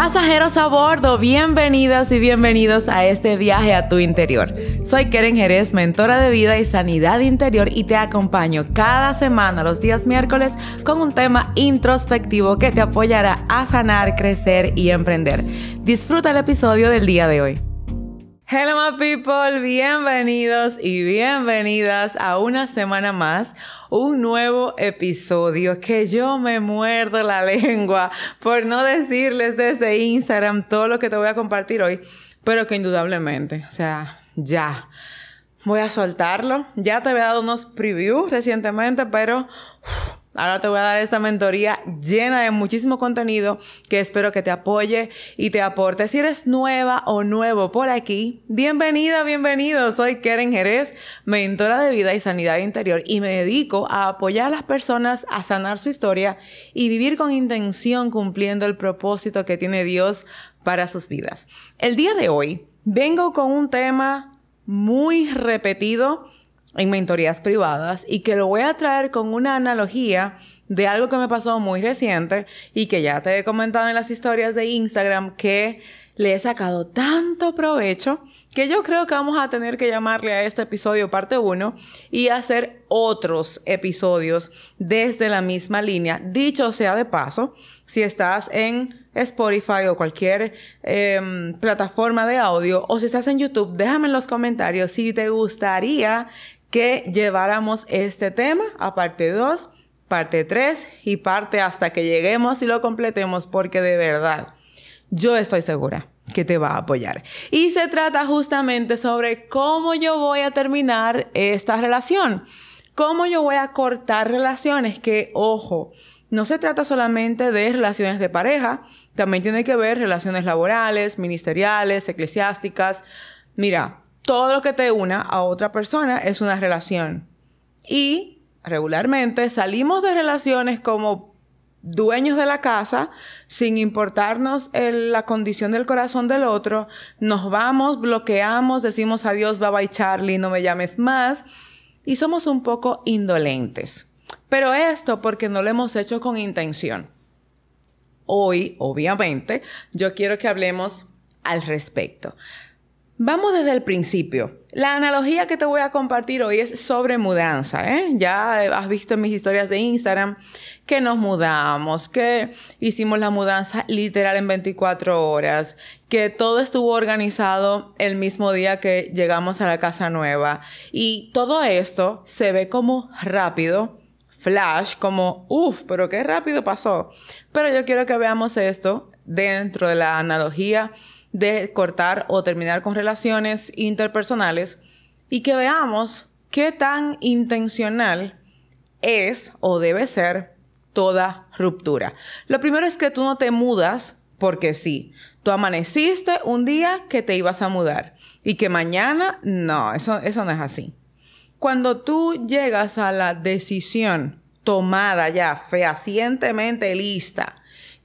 Pasajeros a bordo, bienvenidas y bienvenidos a este viaje a tu interior. Soy Keren Jerez, mentora de vida y sanidad interior y te acompaño cada semana los días miércoles con un tema introspectivo que te apoyará a sanar, crecer y emprender. Disfruta el episodio del día de hoy. Hello my people, bienvenidos y bienvenidas a una semana más, un nuevo episodio que yo me muerdo la lengua por no decirles desde Instagram todo lo que te voy a compartir hoy, pero que indudablemente, o sea, ya. Voy a soltarlo. Ya te había dado unos previews recientemente, pero Ahora te voy a dar esta mentoría llena de muchísimo contenido que espero que te apoye y te aporte. Si eres nueva o nuevo por aquí, bienvenida, bienvenido. Soy Keren Jerez, mentora de vida y sanidad interior y me dedico a apoyar a las personas a sanar su historia y vivir con intención cumpliendo el propósito que tiene Dios para sus vidas. El día de hoy vengo con un tema muy repetido en mentorías privadas y que lo voy a traer con una analogía de algo que me pasó muy reciente y que ya te he comentado en las historias de Instagram que le he sacado tanto provecho que yo creo que vamos a tener que llamarle a este episodio parte 1 y hacer otros episodios desde la misma línea. Dicho sea de paso, si estás en Spotify o cualquier em, plataforma de audio o si estás en YouTube, déjame en los comentarios si te gustaría que lleváramos este tema a parte 2, parte 3 y parte hasta que lleguemos y lo completemos porque de verdad yo estoy segura que te va a apoyar. Y se trata justamente sobre cómo yo voy a terminar esta relación, cómo yo voy a cortar relaciones que, ojo, no se trata solamente de relaciones de pareja, también tiene que ver relaciones laborales, ministeriales, eclesiásticas. Mira, todo lo que te una a otra persona es una relación. Y regularmente salimos de relaciones como dueños de la casa, sin importarnos la condición del corazón del otro, nos vamos, bloqueamos, decimos adiós, bye bye Charlie, no me llames más, y somos un poco indolentes. Pero esto porque no lo hemos hecho con intención. Hoy, obviamente, yo quiero que hablemos al respecto. Vamos desde el principio. La analogía que te voy a compartir hoy es sobre mudanza. ¿eh? Ya has visto en mis historias de Instagram que nos mudamos, que hicimos la mudanza literal en 24 horas, que todo estuvo organizado el mismo día que llegamos a la casa nueva. Y todo esto se ve como rápido, flash, como, uff, pero qué rápido pasó. Pero yo quiero que veamos esto dentro de la analogía de cortar o terminar con relaciones interpersonales y que veamos qué tan intencional es o debe ser toda ruptura. Lo primero es que tú no te mudas porque sí. Tú amaneciste un día que te ibas a mudar y que mañana no, eso, eso no es así. Cuando tú llegas a la decisión tomada ya fehacientemente lista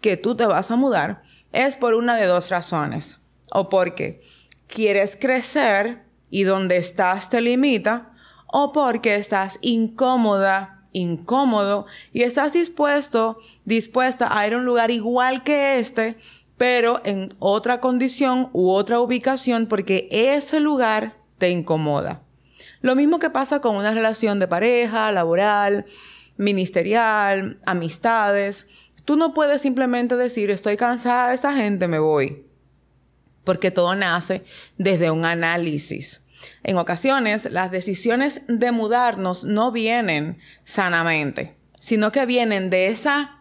que tú te vas a mudar, es por una de dos razones. O porque quieres crecer y donde estás te limita, o porque estás incómoda, incómodo y estás dispuesto, dispuesta a ir a un lugar igual que este, pero en otra condición u otra ubicación porque ese lugar te incomoda. Lo mismo que pasa con una relación de pareja, laboral, ministerial, amistades. Tú no puedes simplemente decir, estoy cansada de esa gente, me voy. Porque todo nace desde un análisis. En ocasiones, las decisiones de mudarnos no vienen sanamente, sino que vienen de esa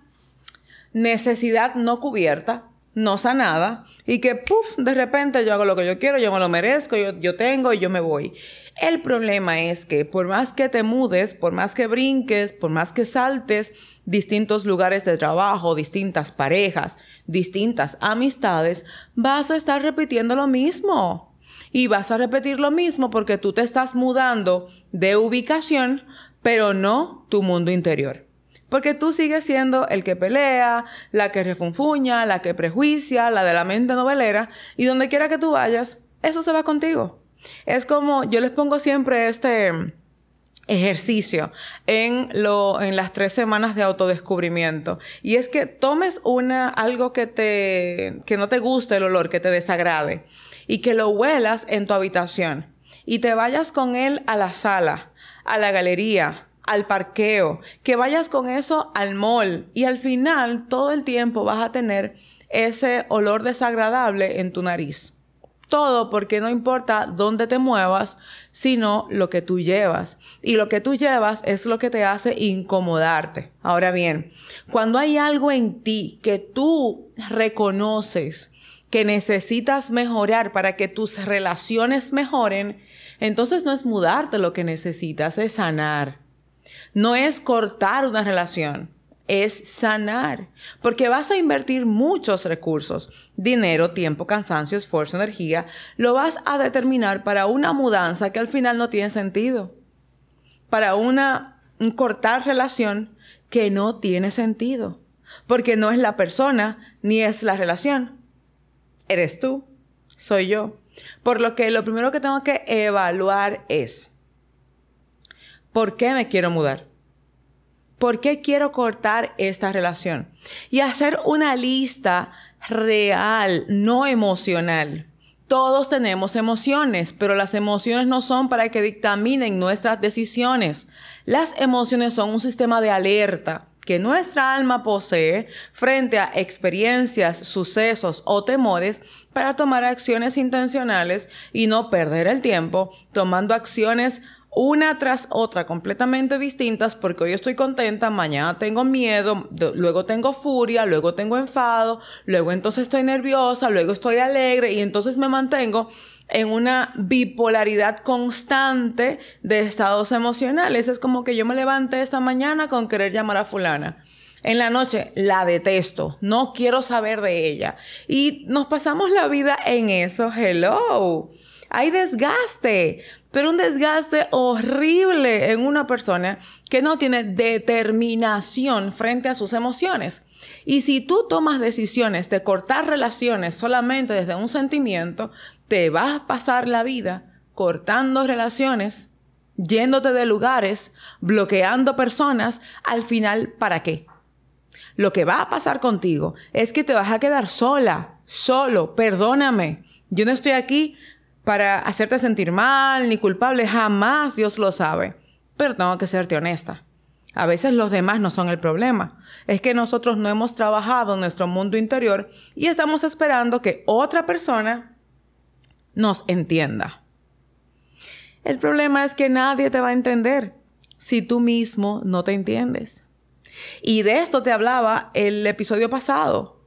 necesidad no cubierta, no sanada, y que, puff, de repente yo hago lo que yo quiero, yo me lo merezco, yo, yo tengo y yo me voy. El problema es que por más que te mudes, por más que brinques, por más que saltes distintos lugares de trabajo, distintas parejas, distintas amistades, vas a estar repitiendo lo mismo. Y vas a repetir lo mismo porque tú te estás mudando de ubicación, pero no tu mundo interior. Porque tú sigues siendo el que pelea, la que refunfuña, la que prejuicia, la de la mente novelera, y donde quiera que tú vayas, eso se va contigo. Es como, yo les pongo siempre este, ejercicio en, lo, en las tres semanas de autodescubrimiento. Y es que tomes una, algo que, te, que no te guste el olor, que te desagrade, y que lo huelas en tu habitación. Y te vayas con él a la sala, a la galería, al parqueo, que vayas con eso al mall. Y al final, todo el tiempo vas a tener ese olor desagradable en tu nariz. Todo porque no importa dónde te muevas, sino lo que tú llevas. Y lo que tú llevas es lo que te hace incomodarte. Ahora bien, cuando hay algo en ti que tú reconoces que necesitas mejorar para que tus relaciones mejoren, entonces no es mudarte lo que necesitas, es sanar. No es cortar una relación es sanar, porque vas a invertir muchos recursos, dinero, tiempo, cansancio, esfuerzo, energía, lo vas a determinar para una mudanza que al final no tiene sentido, para una un cortar relación que no tiene sentido, porque no es la persona ni es la relación, eres tú, soy yo. Por lo que lo primero que tengo que evaluar es, ¿por qué me quiero mudar? ¿Por qué quiero cortar esta relación? Y hacer una lista real, no emocional. Todos tenemos emociones, pero las emociones no son para que dictaminen nuestras decisiones. Las emociones son un sistema de alerta que nuestra alma posee frente a experiencias, sucesos o temores para tomar acciones intencionales y no perder el tiempo tomando acciones una tras otra completamente distintas porque hoy estoy contenta, mañana tengo miedo, luego tengo furia, luego tengo enfado, luego entonces estoy nerviosa, luego estoy alegre y entonces me mantengo en una bipolaridad constante de estados emocionales. Es como que yo me levanté esta mañana con querer llamar a fulana. En la noche la detesto, no quiero saber de ella. Y nos pasamos la vida en eso. Hello. Hay desgaste pero un desgaste horrible en una persona que no tiene determinación frente a sus emociones. Y si tú tomas decisiones de cortar relaciones solamente desde un sentimiento, te vas a pasar la vida cortando relaciones, yéndote de lugares, bloqueando personas, al final, ¿para qué? Lo que va a pasar contigo es que te vas a quedar sola, solo, perdóname. Yo no estoy aquí para hacerte sentir mal ni culpable, jamás Dios lo sabe. Pero tengo que serte honesta. A veces los demás no son el problema. Es que nosotros no hemos trabajado en nuestro mundo interior y estamos esperando que otra persona nos entienda. El problema es que nadie te va a entender si tú mismo no te entiendes. Y de esto te hablaba el episodio pasado.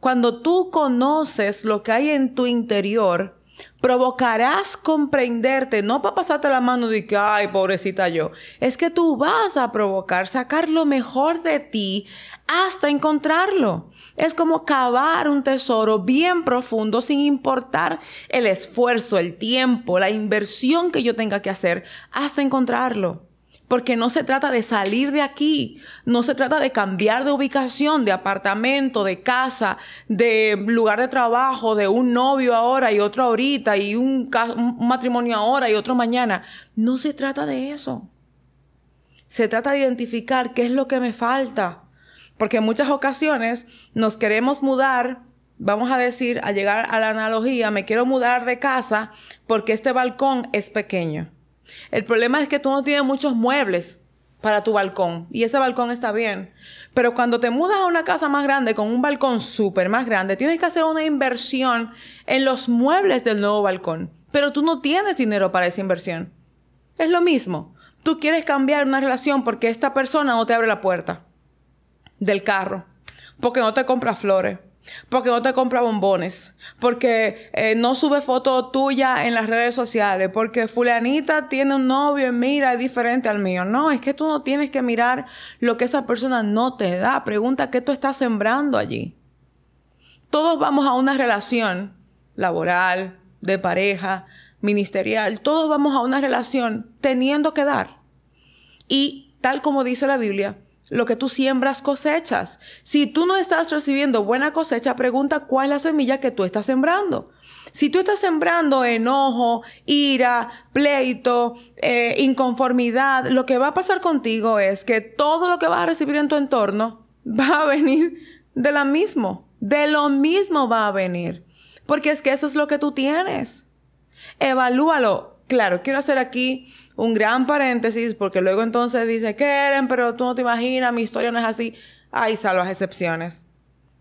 Cuando tú conoces lo que hay en tu interior, provocarás comprenderte, no para pasarte la mano de que, ay, pobrecita yo, es que tú vas a provocar sacar lo mejor de ti hasta encontrarlo. Es como cavar un tesoro bien profundo sin importar el esfuerzo, el tiempo, la inversión que yo tenga que hacer hasta encontrarlo. Porque no se trata de salir de aquí, no se trata de cambiar de ubicación, de apartamento, de casa, de lugar de trabajo, de un novio ahora y otro ahorita y un, matrimonio ahora y otro mañana. No se trata de eso. Se trata de identificar qué es lo que me falta. Porque en muchas ocasiones nos queremos mudar vamos a decir, a llegar a la analogía, me quiero mudar de casa porque este balcón es pequeño. El problema es que tú no tienes muchos muebles para tu balcón y ese balcón está bien. Pero cuando te mudas a una casa más grande con un balcón súper más grande, tienes que hacer una inversión en los muebles del nuevo balcón. Pero tú no tienes dinero para esa inversión. Es lo mismo. Tú quieres cambiar una relación porque esta persona no te abre la puerta del carro, porque no te compra flores, porque no te compra bombones, porque eh, no sube foto tuya en las redes sociales, porque fulanita tiene un novio y mira es diferente al mío. No, es que tú no tienes que mirar lo que esa persona no te da. Pregunta qué tú estás sembrando allí. Todos vamos a una relación laboral, de pareja, ministerial. Todos vamos a una relación teniendo que dar. Y tal como dice la Biblia, lo que tú siembras cosechas. Si tú no estás recibiendo buena cosecha, pregunta cuál es la semilla que tú estás sembrando. Si tú estás sembrando enojo, ira, pleito, eh, inconformidad, lo que va a pasar contigo es que todo lo que vas a recibir en tu entorno va a venir de lo mismo. De lo mismo va a venir. Porque es que eso es lo que tú tienes. Evalúalo. Claro, quiero hacer aquí un gran paréntesis porque luego entonces dice, quieren, pero tú no te imaginas, mi historia no es así. Hay salvas excepciones.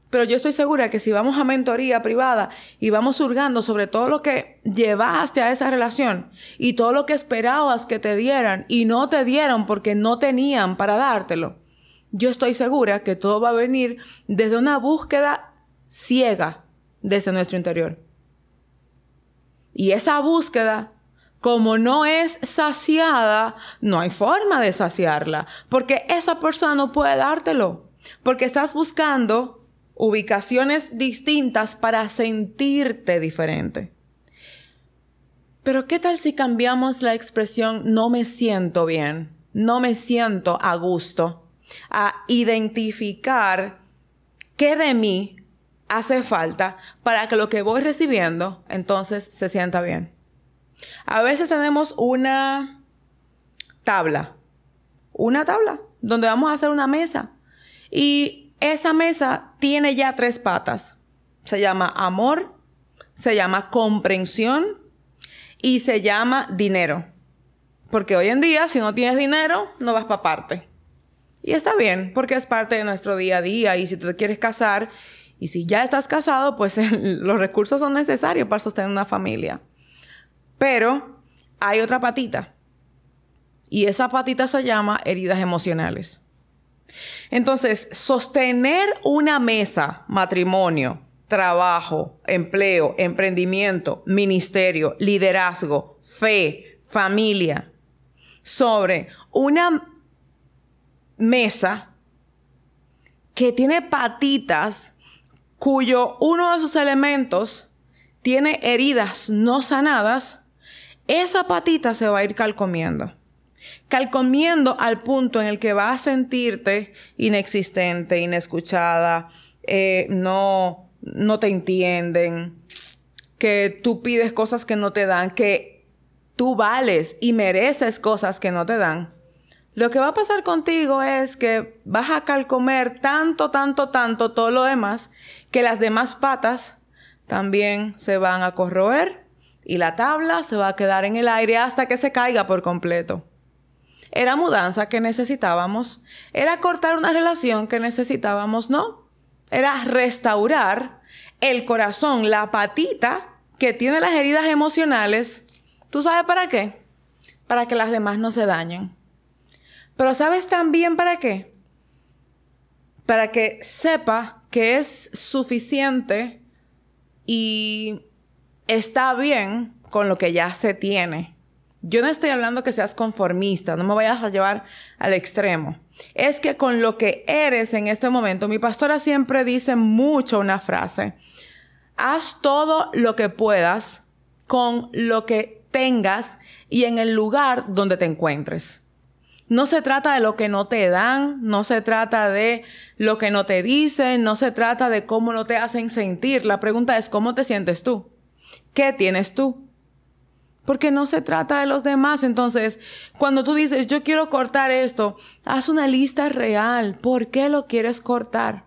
Pero yo estoy segura que si vamos a mentoría privada y vamos hurgando sobre todo lo que llevaste a esa relación y todo lo que esperabas que te dieran y no te dieron porque no tenían para dártelo, yo estoy segura que todo va a venir desde una búsqueda ciega desde nuestro interior. Y esa búsqueda, como no es saciada, no hay forma de saciarla, porque esa persona no puede dártelo, porque estás buscando ubicaciones distintas para sentirte diferente. Pero ¿qué tal si cambiamos la expresión no me siento bien, no me siento a gusto, a identificar qué de mí hace falta para que lo que voy recibiendo entonces se sienta bien? A veces tenemos una tabla, una tabla donde vamos a hacer una mesa y esa mesa tiene ya tres patas. Se llama amor, se llama comprensión y se llama dinero. Porque hoy en día, si no tienes dinero, no vas para parte. Y está bien, porque es parte de nuestro día a día. Y si tú te quieres casar, y si ya estás casado, pues los recursos son necesarios para sostener una familia. Pero hay otra patita. Y esa patita se llama heridas emocionales. Entonces, sostener una mesa, matrimonio, trabajo, empleo, emprendimiento, ministerio, liderazgo, fe, familia, sobre una mesa que tiene patitas cuyo uno de sus elementos tiene heridas no sanadas, esa patita se va a ir calcomiendo calcomiendo al punto en el que vas a sentirte inexistente, inescuchada, eh, no, no te entienden, que tú pides cosas que no te dan, que tú vales y mereces cosas que no te dan. Lo que va a pasar contigo es que vas a calcomer tanto, tanto, tanto todo lo demás, que las demás patas también se van a corroer y la tabla se va a quedar en el aire hasta que se caiga por completo. Era mudanza que necesitábamos. Era cortar una relación que necesitábamos, no. Era restaurar el corazón, la patita que tiene las heridas emocionales. ¿Tú sabes para qué? Para que las demás no se dañen. Pero ¿sabes también para qué? Para que sepa que es suficiente y está bien con lo que ya se tiene. Yo no estoy hablando que seas conformista, no me vayas a llevar al extremo. Es que con lo que eres en este momento, mi pastora siempre dice mucho una frase, haz todo lo que puedas con lo que tengas y en el lugar donde te encuentres. No se trata de lo que no te dan, no se trata de lo que no te dicen, no se trata de cómo no te hacen sentir. La pregunta es, ¿cómo te sientes tú? ¿Qué tienes tú? porque no se trata de los demás. Entonces, cuando tú dices, yo quiero cortar esto, haz una lista real. ¿Por qué lo quieres cortar?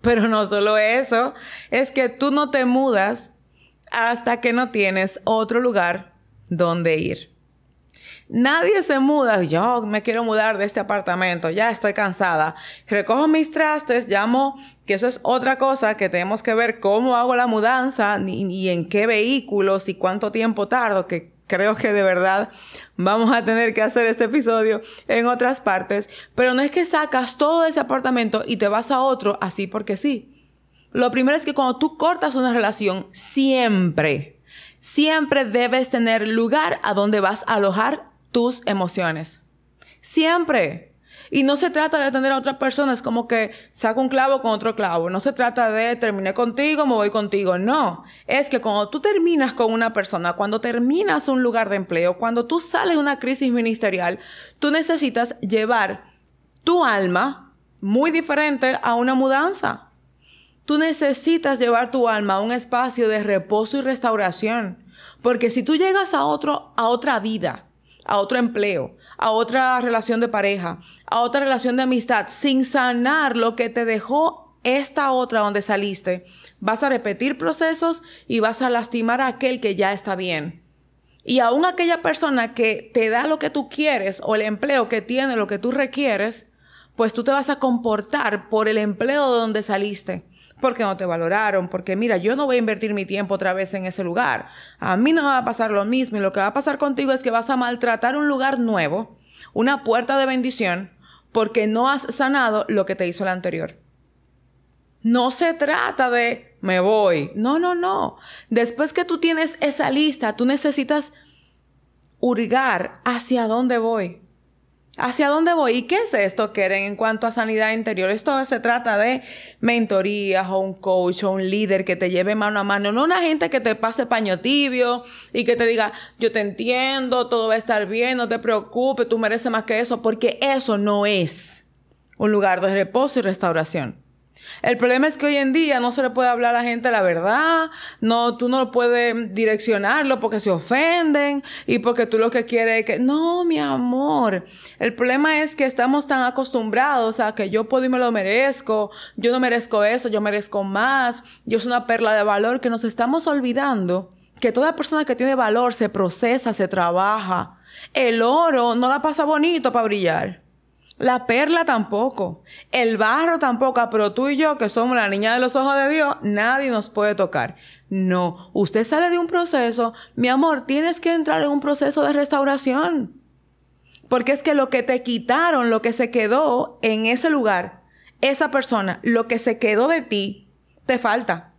Pero no solo eso, es que tú no te mudas hasta que no tienes otro lugar donde ir. Nadie se muda. Yo me quiero mudar de este apartamento. Ya estoy cansada. Recojo mis trastes, llamo, que eso es otra cosa que tenemos que ver cómo hago la mudanza y, en qué vehículos y cuánto tiempo tardo, que creo que de verdad vamos a tener que hacer este episodio en otras partes. Pero no es que sacas todo ese apartamento y te vas a otro así porque sí. Lo primero es que cuando tú cortas una relación, siempre, siempre debes tener lugar a donde vas a alojar tus emociones. Siempre. Y no se trata de tener a otra persona, es como que saco un clavo con otro clavo. No se trata de terminé contigo, me voy contigo. No. Es que cuando tú terminas con una persona, cuando terminas un lugar de empleo, cuando tú sales de una crisis ministerial, tú necesitas llevar tu alma muy diferente a una mudanza. Tú necesitas llevar tu alma a un espacio de reposo y restauración. Porque si tú llegas a, otro, a otra vida, a otro empleo, a otra relación de pareja, a otra relación de amistad, sin sanar lo que te dejó esta otra donde saliste, vas a repetir procesos y vas a lastimar a aquel que ya está bien. Y aún aquella persona que te da lo que tú quieres o el empleo que tiene lo que tú requieres, pues tú te vas a comportar por el empleo de donde saliste porque no te valoraron, porque mira, yo no voy a invertir mi tiempo otra vez en ese lugar. A mí no me va a pasar lo mismo y lo que va a pasar contigo es que vas a maltratar un lugar nuevo, una puerta de bendición, porque no has sanado lo que te hizo el anterior. No se trata de me voy. No, no, no. Después que tú tienes esa lista, tú necesitas hurgar hacia dónde voy. ¿Hacia dónde voy? ¿Y qué es esto, Keren, en cuanto a sanidad interior? Esto se trata de mentorías o un coach o un líder que te lleve mano a mano, no una gente que te pase paño tibio y que te diga, yo te entiendo, todo va a estar bien, no te preocupes, tú mereces más que eso, porque eso no es un lugar de reposo y restauración. El problema es que hoy en día no se le puede hablar a la gente la verdad, no, tú no puedes direccionarlo porque se ofenden y porque tú lo que quieres es que, no, mi amor, el problema es que estamos tan acostumbrados a que yo puedo y me lo merezco, yo no merezco eso, yo merezco más, yo soy una perla de valor que nos estamos olvidando que toda persona que tiene valor se procesa, se trabaja. El oro no la pasa bonito para brillar. La perla tampoco. El barro tampoco. Pero tú y yo, que somos la niña de los ojos de Dios, nadie nos puede tocar. No. Usted sale de un proceso. Mi amor, tienes que entrar en un proceso de restauración. Porque es que lo que te quitaron, lo que se quedó en ese lugar, esa persona, lo que se quedó de ti, te falta.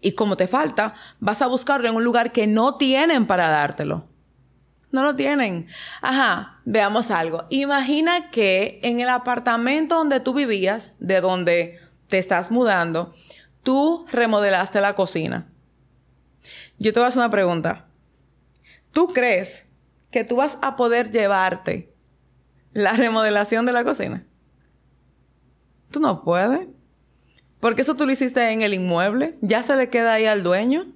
Y como te falta, vas a buscarlo en un lugar que no tienen para dártelo. No lo tienen. Ajá, veamos algo. Imagina que en el apartamento donde tú vivías, de donde te estás mudando, tú remodelaste la cocina. Yo te voy a hacer una pregunta. ¿Tú crees que tú vas a poder llevarte la remodelación de la cocina? Tú no puedes. Porque eso tú lo hiciste en el inmueble. Ya se le queda ahí al dueño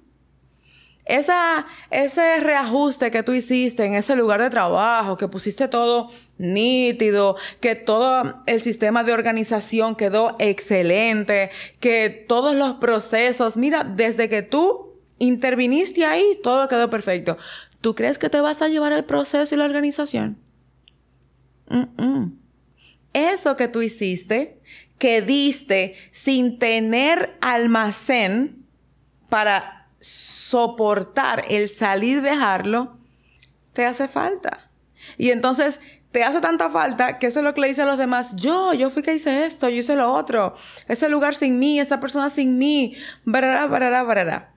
esa, ese reajuste que tú hiciste en ese lugar de trabajo, que pusiste todo nítido, que todo el sistema de organización quedó excelente, que todos los procesos, mira, desde que tú interviniste ahí, todo quedó perfecto. ¿Tú crees que te vas a llevar el proceso y la organización? Eso que tú hiciste, que diste sin tener almacén para soportar el salir, dejarlo, te hace falta. Y entonces te hace tanta falta que eso es lo que le dice a los demás. Yo, yo fui que hice esto, yo hice lo otro. Ese lugar sin mí, esa persona sin mí. Barará, barará, barará.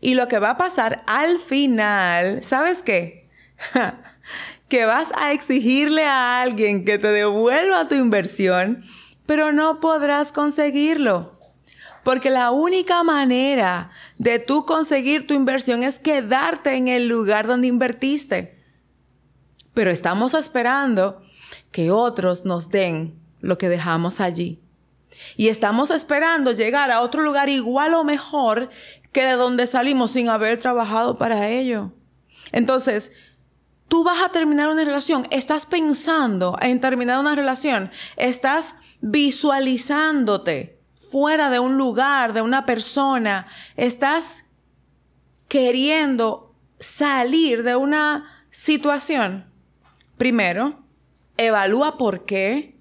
Y lo que va a pasar al final, ¿sabes qué? que vas a exigirle a alguien que te devuelva tu inversión, pero no podrás conseguirlo. Porque la única manera de tú conseguir tu inversión es quedarte en el lugar donde invertiste. Pero estamos esperando que otros nos den lo que dejamos allí. Y estamos esperando llegar a otro lugar igual o mejor que de donde salimos sin haber trabajado para ello. Entonces, tú vas a terminar una relación, estás pensando en terminar una relación, estás visualizándote fuera de un lugar, de una persona, estás queriendo salir de una situación, primero, evalúa por qué.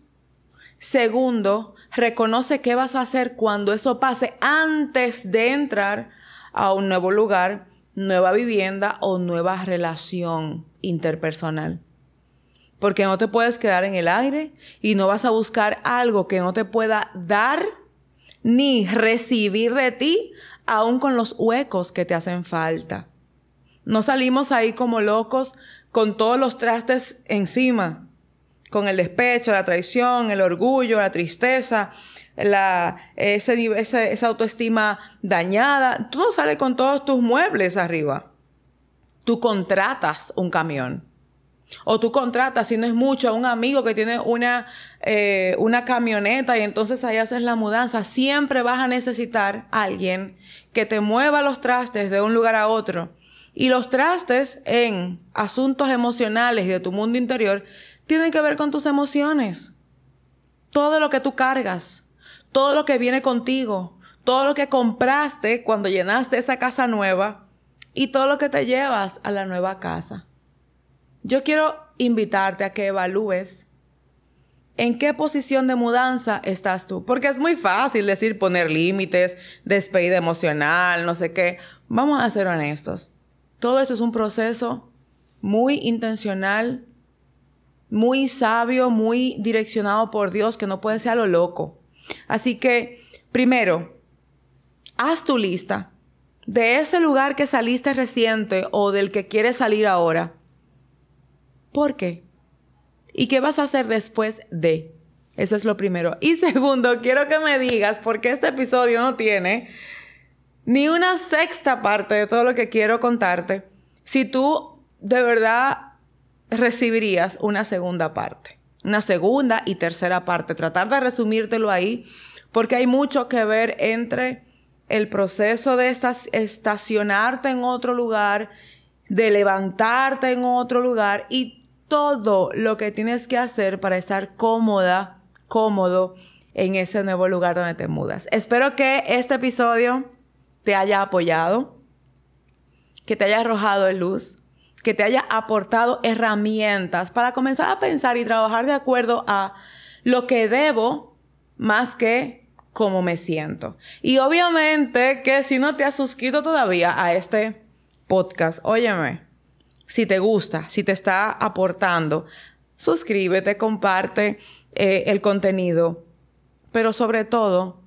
Segundo, reconoce qué vas a hacer cuando eso pase antes de entrar a un nuevo lugar, nueva vivienda o nueva relación interpersonal. Porque no te puedes quedar en el aire y no vas a buscar algo que no te pueda dar ni recibir de ti, aún con los huecos que te hacen falta. No salimos ahí como locos con todos los trastes encima, con el despecho, la traición, el orgullo, la tristeza, la, ese, esa autoestima dañada. Tú no sales con todos tus muebles arriba. Tú contratas un camión. O tú contratas, si no es mucho, a un amigo que tiene una, eh, una camioneta y entonces ahí haces la mudanza. Siempre vas a necesitar a alguien que te mueva los trastes de un lugar a otro. Y los trastes en asuntos emocionales y de tu mundo interior tienen que ver con tus emociones. Todo lo que tú cargas, todo lo que viene contigo, todo lo que compraste cuando llenaste esa casa nueva y todo lo que te llevas a la nueva casa. Yo quiero invitarte a que evalúes en qué posición de mudanza estás tú. Porque es muy fácil decir poner límites, despedida emocional, no sé qué. Vamos a ser honestos. Todo eso es un proceso muy intencional, muy sabio, muy direccionado por Dios, que no puede ser a lo loco. Así que, primero, haz tu lista de ese lugar que saliste reciente o del que quieres salir ahora. ¿Por qué? ¿Y qué vas a hacer después de? Eso es lo primero. Y segundo, quiero que me digas, porque este episodio no tiene ni una sexta parte de todo lo que quiero contarte, si tú de verdad recibirías una segunda parte, una segunda y tercera parte. Tratar de resumírtelo ahí, porque hay mucho que ver entre el proceso de estacionarte en otro lugar, de levantarte en otro lugar y todo lo que tienes que hacer para estar cómoda, cómodo en ese nuevo lugar donde te mudas. Espero que este episodio te haya apoyado, que te haya arrojado luz, que te haya aportado herramientas para comenzar a pensar y trabajar de acuerdo a lo que debo más que cómo me siento. Y obviamente que si no te has suscrito todavía a este podcast, óyeme, si te gusta, si te está aportando, suscríbete, comparte eh, el contenido. Pero sobre todo,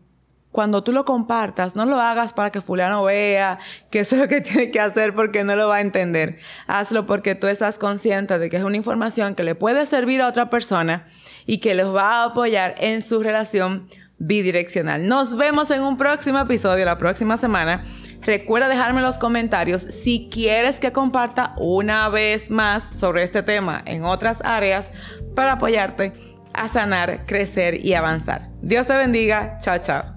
cuando tú lo compartas, no lo hagas para que fulano vea que eso es lo que tiene que hacer porque no lo va a entender. Hazlo porque tú estás consciente de que es una información que le puede servir a otra persona y que les va a apoyar en su relación bidireccional. Nos vemos en un próximo episodio la próxima semana. Recuerda dejarme en los comentarios si quieres que comparta una vez más sobre este tema en otras áreas para apoyarte a sanar, crecer y avanzar. Dios te bendiga. Chao, chao.